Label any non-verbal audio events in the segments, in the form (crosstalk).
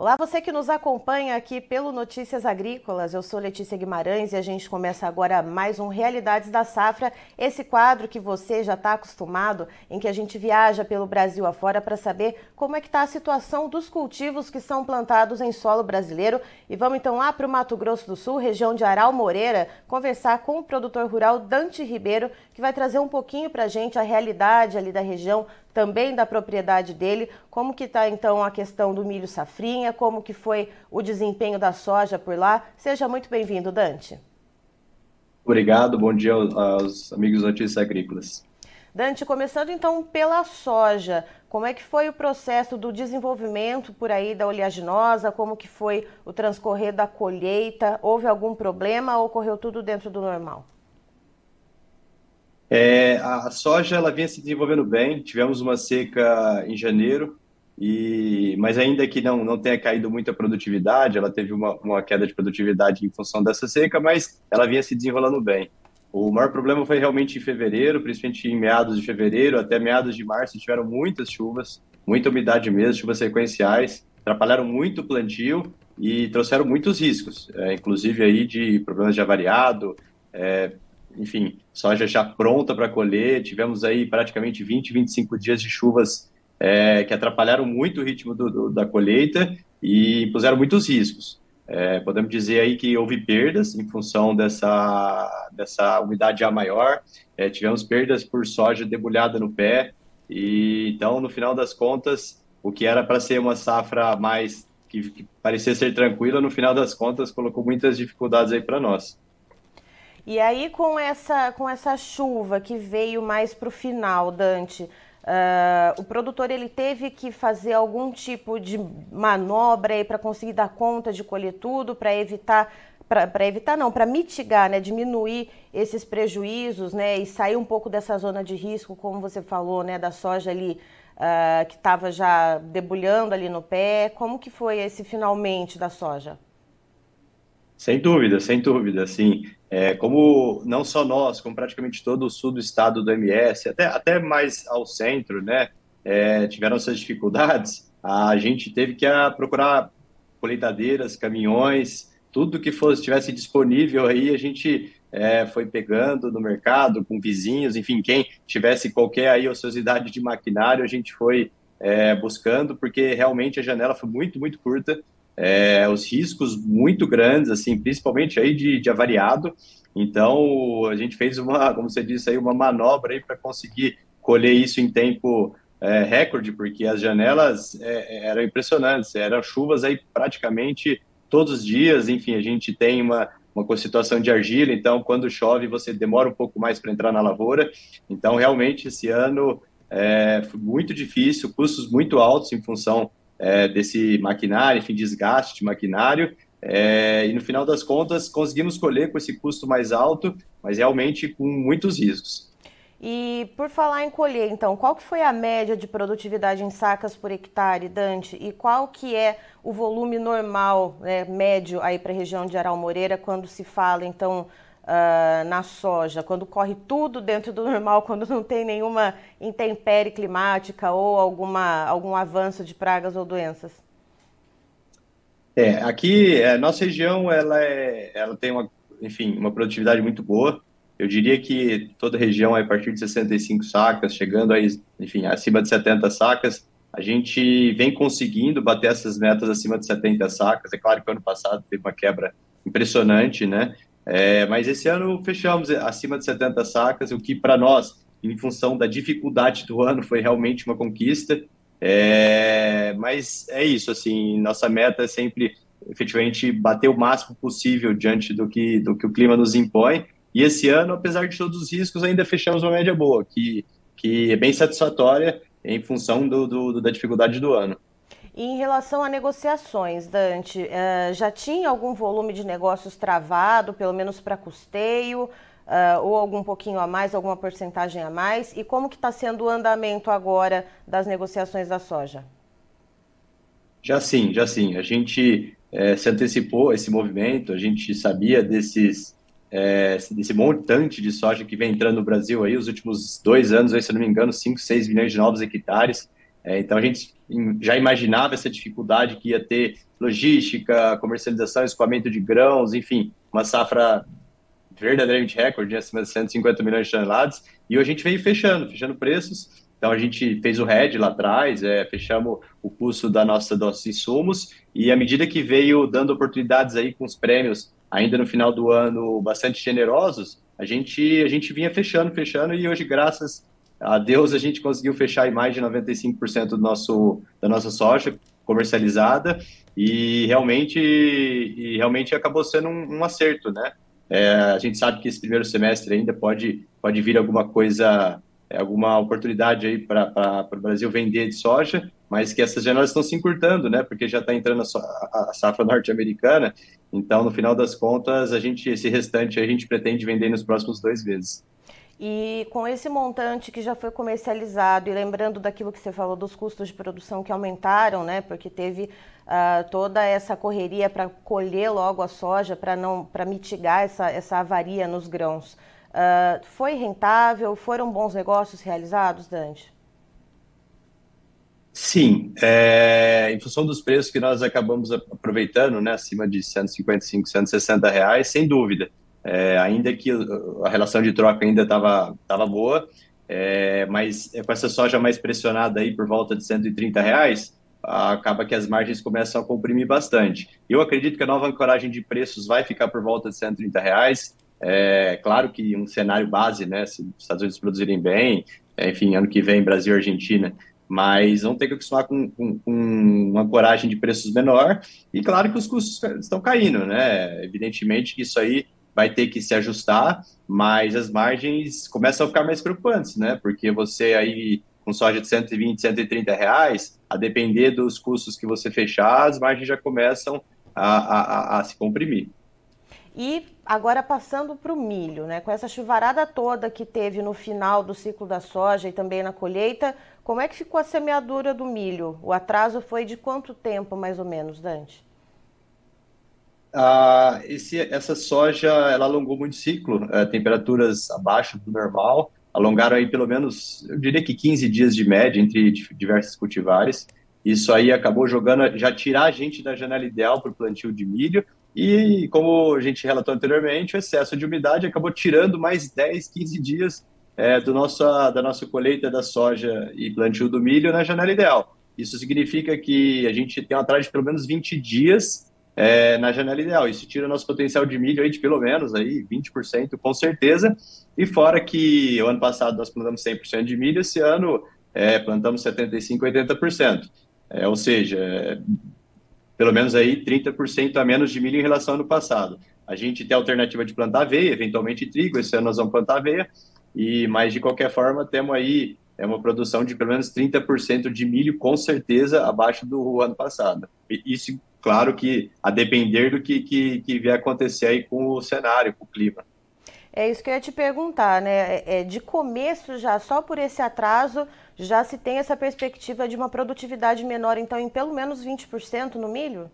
Olá, você que nos acompanha aqui pelo Notícias Agrícolas. Eu sou Letícia Guimarães e a gente começa agora mais um Realidades da Safra, esse quadro que você já está acostumado, em que a gente viaja pelo Brasil afora para saber como é que está a situação dos cultivos que são plantados em solo brasileiro. E vamos então lá para o Mato Grosso do Sul, região de Aral Moreira, conversar com o produtor rural Dante Ribeiro, que vai trazer um pouquinho para a gente a realidade ali da região, também da propriedade dele, como que está então a questão do milho safrinha, como que foi o desempenho da soja por lá. Seja muito bem-vindo, Dante. Obrigado, bom dia aos amigos Notícias Agrícolas. Dante, começando então pela soja, como é que foi o processo do desenvolvimento por aí da oleaginosa, como que foi o transcorrer da colheita, houve algum problema ou ocorreu tudo dentro do normal? É, a soja ela vinha se desenvolvendo bem, tivemos uma seca em janeiro, e, mas ainda que não, não tenha caído muita produtividade, ela teve uma, uma queda de produtividade em função dessa seca, mas ela vinha se desenrolando bem. O maior problema foi realmente em fevereiro, principalmente em meados de fevereiro até meados de março, tiveram muitas chuvas, muita umidade mesmo, chuvas sequenciais, atrapalharam muito o plantio e trouxeram muitos riscos, é, inclusive aí de problemas de avariado, é, enfim, soja já pronta para colher. Tivemos aí praticamente 20, 25 dias de chuvas é, que atrapalharam muito o ritmo do, do, da colheita e puseram muitos riscos. É, podemos dizer aí que houve perdas em função dessa, dessa umidade já maior. É, tivemos perdas por soja debulhada no pé. E então, no final das contas, o que era para ser uma safra mais que, que parecia ser tranquila, no final das contas, colocou muitas dificuldades aí para nós. E aí, com essa, com essa chuva que veio mais para o final, Dante, uh, o produtor ele teve que fazer algum tipo de manobra para conseguir dar conta de colher tudo, para evitar para evitar não, para mitigar, né, diminuir esses prejuízos, né, e sair um pouco dessa zona de risco, como você falou, né, da soja ali uh, que estava já debulhando ali no pé. Como que foi esse finalmente da soja? Sem dúvida, sem dúvida, sim. É, como não só nós, como praticamente todo o sul do estado do MS, até, até mais ao centro, né, é, tiveram essas dificuldades, a gente teve que a, ah, procurar colheitadeiras, caminhões, tudo que fosse tivesse disponível aí, a gente é, foi pegando no mercado, com vizinhos, enfim, quem tivesse qualquer aí ociosidade de maquinário, a gente foi é, buscando, porque realmente a janela foi muito, muito curta é, os riscos muito grandes, assim, principalmente aí de, de avariado. Então, a gente fez uma, (laughs) como você disse aí, uma manobra aí para conseguir colher isso em tempo é, recorde, porque as janelas é, eram impressionantes, eram chuvas aí praticamente todos os dias, enfim, a gente tem uma, uma situação de argila, então quando chove você demora um pouco mais para entrar na lavoura, então realmente esse ano é, foi muito difícil, custos muito altos em função é, desse maquinário, enfim, desgaste de maquinário. É, e no final das contas, conseguimos colher com esse custo mais alto, mas realmente com muitos riscos. E por falar em colher, então, qual que foi a média de produtividade em sacas por hectare, Dante? E qual que é o volume normal, né, médio aí para a região de Aral Moreira, quando se fala, então, uh, na soja, quando corre tudo dentro do normal, (laughs) quando não tem nenhuma intempérie climática ou alguma, algum avanço de pragas ou doenças? É, aqui, a nossa região, ela, é, ela tem uma, enfim, uma produtividade muito boa. Eu diria que toda região, a partir de 65 sacas, chegando aí, enfim, acima de 70 sacas, a gente vem conseguindo bater essas metas acima de 70 sacas. É claro que ano passado teve uma quebra impressionante, né? É, mas esse ano fechamos acima de 70 sacas, o que para nós, em função da dificuldade do ano, foi realmente uma conquista. É, mas é isso, assim, nossa meta é sempre efetivamente bater o máximo possível diante do que, do que o clima nos impõe. E esse ano, apesar de todos os riscos, ainda fechamos uma média boa, que, que é bem satisfatória em função do, do da dificuldade do ano. Em relação a negociações, Dante, uh, já tinha algum volume de negócios travado, pelo menos para custeio, uh, ou algum pouquinho a mais, alguma porcentagem a mais? E como que está sendo o andamento agora das negociações da soja? Já sim, já sim. A gente é, se antecipou esse movimento, a gente sabia desses, é, desse montante de soja que vem entrando no Brasil aí, os últimos dois anos, aí, se não me engano, 5, 6 milhões de novos hectares. É, então a gente já imaginava essa dificuldade que ia ter logística, comercialização, escoamento de grãos, enfim, uma safra verdadeiramente recorde, acima de 150 milhões de toneladas, e a gente veio fechando, fechando preços, então a gente fez o RED lá atrás, é, fechamos o custo da nossa, dos insumos, e à medida que veio dando oportunidades aí com os prêmios, ainda no final do ano, bastante generosos, a gente, a gente vinha fechando, fechando, e hoje, graças a Deus, a gente conseguiu fechar mais de 95% do nosso, da nossa soja comercializada, e realmente, e realmente acabou sendo um, um acerto, né? É, a gente sabe que esse primeiro semestre ainda pode, pode vir alguma coisa, é, alguma oportunidade aí para o Brasil vender de soja, mas que essas janelas estão se encurtando, né? Porque já está entrando a, a safra norte-americana. Então, no final das contas, a gente esse restante a gente pretende vender nos próximos dois meses. E com esse montante que já foi comercializado, e lembrando daquilo que você falou dos custos de produção que aumentaram, né? Porque teve uh, toda essa correria para colher logo a soja, para não para mitigar essa, essa avaria nos grãos. Uh, foi rentável? Foram bons negócios realizados, Dante? Sim, é, em função dos preços que nós acabamos aproveitando, né, acima de 155, 160 reais, sem dúvida. É, ainda que a relação de troca ainda estava tava boa, é, mas com essa soja mais pressionada aí por volta de 130 reais, acaba que as margens começam a comprimir bastante. Eu acredito que a nova ancoragem de preços vai ficar por volta de 130 reais. É claro que um cenário base, né, se os Estados Unidos produzirem bem, é, enfim, ano que vem Brasil e Argentina, mas vão ter que acostumar com, com, com, uma ancoragem de preços menor, e claro que os custos estão caindo, né? Evidentemente que isso aí vai ter que se ajustar, mas as margens começam a ficar mais preocupantes, né? Porque você aí com soja de 120, 130 reais, a depender dos custos que você fechar, as margens já começam a, a, a se comprimir. E agora passando para o milho, né? Com essa chuvarada toda que teve no final do ciclo da soja e também na colheita, como é que ficou a semeadura do milho? O atraso foi de quanto tempo, mais ou menos, Dante? Ah, esse, essa soja ela alongou muito o ciclo, é, temperaturas abaixo do normal, alongaram aí pelo menos, eu diria que 15 dias de média entre diversos cultivares. Isso aí acabou jogando, já tirar a gente da janela ideal para o plantio de milho. E como a gente relatou anteriormente, o excesso de umidade acabou tirando mais 10, 15 dias é, do nosso, da nossa colheita da soja e plantio do milho na janela ideal. Isso significa que a gente tem um atraso de pelo menos 20 dias é, na janela ideal. Isso tira nosso potencial de milho aí de pelo menos aí 20%, com certeza. E fora que o ano passado nós plantamos 100% de milho, esse ano é, plantamos 75%, 80%. É, ou seja, é, pelo menos aí 30% a menos de milho em relação ao ano passado. A gente tem a alternativa de plantar aveia, eventualmente trigo, esse ano nós vamos plantar aveia, e, mas de qualquer forma temos aí é uma produção de pelo menos 30% de milho, com certeza, abaixo do ano passado. Isso claro que a depender do que, que, que vier acontecer aí com o cenário, com o clima. É isso que eu ia te perguntar, né? É, é, de começo já, só por esse atraso, já se tem essa perspectiva de uma produtividade menor, então, em pelo menos 20% no milho?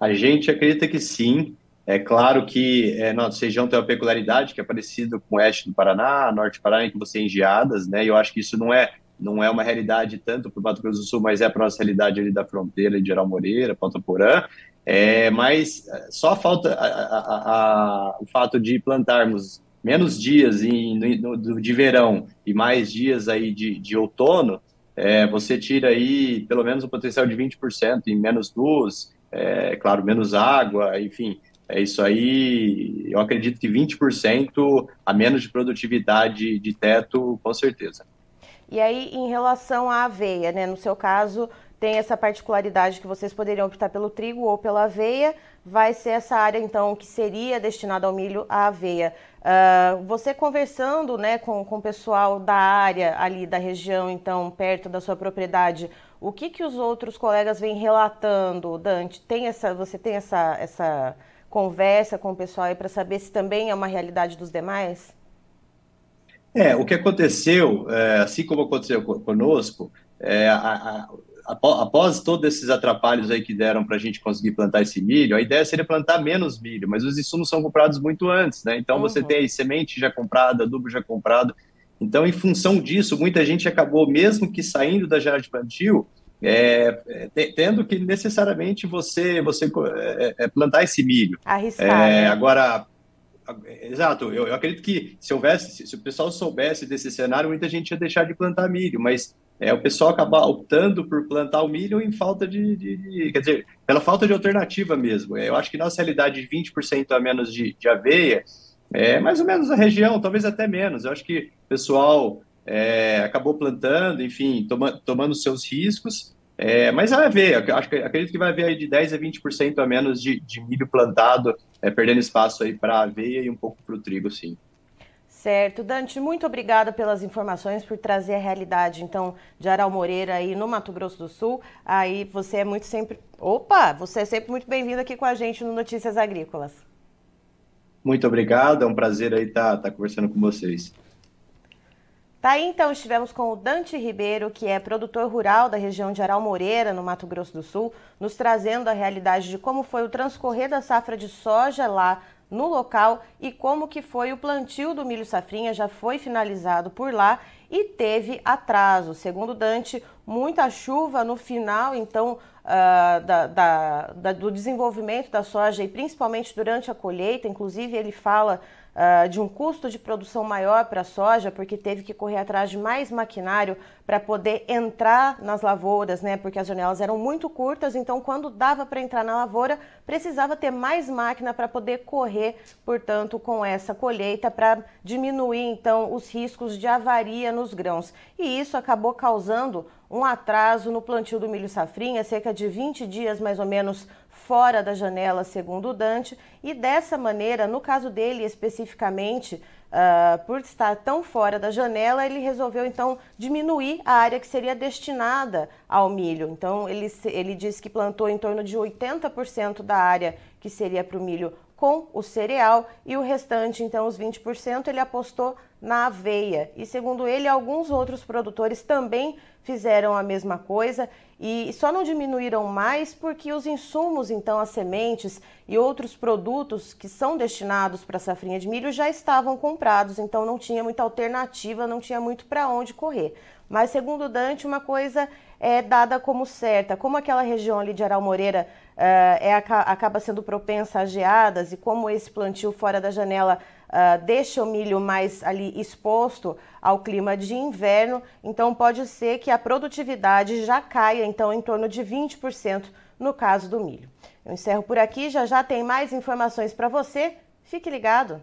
A gente acredita que sim. É claro que é, nossa região tem uma peculiaridade que é parecido com o oeste do Paraná, norte do Paraná, que você tem geadas, né? E eu acho que isso não é não é uma realidade tanto para o Mato Grosso do Sul, mas é para a nossa realidade ali da fronteira de Geral Moreira, Ponta Porã. É, mas é, só falta a, a, a, o fato de plantarmos menos dias em, no, no, de verão e mais dias aí de, de outono, é, você tira aí pelo menos um potencial de 20% em menos luz, é, claro, menos água, enfim, é isso aí, eu acredito que 20% a menos de produtividade de teto, com certeza. E aí, em relação à aveia, né? No seu caso, tem essa particularidade que vocês poderiam optar pelo trigo ou pela aveia, vai ser essa área, então, que seria destinada ao milho, a aveia. Uh, você conversando né, com, com o pessoal da área ali da região, então, perto da sua propriedade, o que, que os outros colegas vêm relatando, Dante? Tem essa, você tem essa, essa conversa com o pessoal aí para saber se também é uma realidade dos demais? É, o que aconteceu, é, assim como aconteceu conosco, é, a, a, após todos esses atrapalhos aí que deram para a gente conseguir plantar esse milho, a ideia seria plantar menos milho, mas os insumos são comprados muito antes, né? Então uhum. você tem aí semente já comprada, adubo já comprado. Então, em função disso, muita gente acabou, mesmo que saindo da janela de plantio, é, é, tendo que necessariamente você você é, é plantar esse milho. Arriscar. É, né? Agora, exato, eu, eu, acredito que se houvesse, se, se, o pessoal soubesse desse cenário, muita gente ia deixar de plantar milho, mas é, o pessoal acaba optando por plantar o milho em falta de, de, de, quer dizer, pela falta de alternativa mesmo. Eu acho que nossa realidade de 20% a menos de, de aveia é mais ou menos a região, talvez até menos. Eu acho que o pessoal é, acabou plantando, enfim, toma, tomando seus riscos. É, mas vai haver, acho que, acredito que vai haver aí de 10 a 20% a menos de, de milho plantado, é, perdendo espaço aí para aveia e um pouco para o trigo, sim. Certo. Dante, muito obrigada pelas informações, por trazer a realidade, então, de Aral Moreira aí no Mato Grosso do Sul. Aí você é muito sempre... Opa! Você é sempre muito bem-vindo aqui com a gente no Notícias Agrícolas. Muito obrigado, é um prazer aí estar tá, tá conversando com vocês. Tá aí, então, estivemos com o Dante Ribeiro, que é produtor rural da região de Aral Moreira, no Mato Grosso do Sul, nos trazendo a realidade de como foi o transcorrer da safra de soja lá no local e como que foi o plantio do milho safrinha, já foi finalizado por lá e teve atraso. Segundo Dante, muita chuva no final, então, uh, da, da, da, do desenvolvimento da soja e principalmente durante a colheita. Inclusive, ele fala uh, de um custo de produção maior para a soja, porque teve que correr atrás de mais maquinário para poder entrar nas lavouras, né? Porque as janelas eram muito curtas, então quando dava para entrar na lavoura, precisava ter mais máquina para poder correr, portanto, com essa colheita para diminuir então os riscos de avaria nos grãos. E isso acabou causando um atraso no plantio do milho safrinha, cerca de 20 dias mais ou menos fora da janela, segundo o Dante, e dessa maneira, no caso dele especificamente, uh, por estar tão fora da janela, ele resolveu então diminuir a área que seria destinada ao milho. Então, ele, ele disse que plantou em torno de 80% da área que seria para o milho com o cereal e o restante, então os 20%, ele apostou na aveia. E segundo ele, alguns outros produtores também fizeram a mesma coisa e só não diminuíram mais porque os insumos, então as sementes e outros produtos que são destinados para a safrinha de milho já estavam comprados, então não tinha muita alternativa, não tinha muito para onde correr. Mas segundo Dante, uma coisa é dada como certa, como aquela região ali de Aral Moreira uh, é, acaba sendo propensa a geadas e como esse plantio fora da janela uh, deixa o milho mais ali exposto ao clima de inverno, então pode ser que a produtividade já caia então em torno de 20% no caso do milho. Eu encerro por aqui, já já tem mais informações para você. Fique ligado.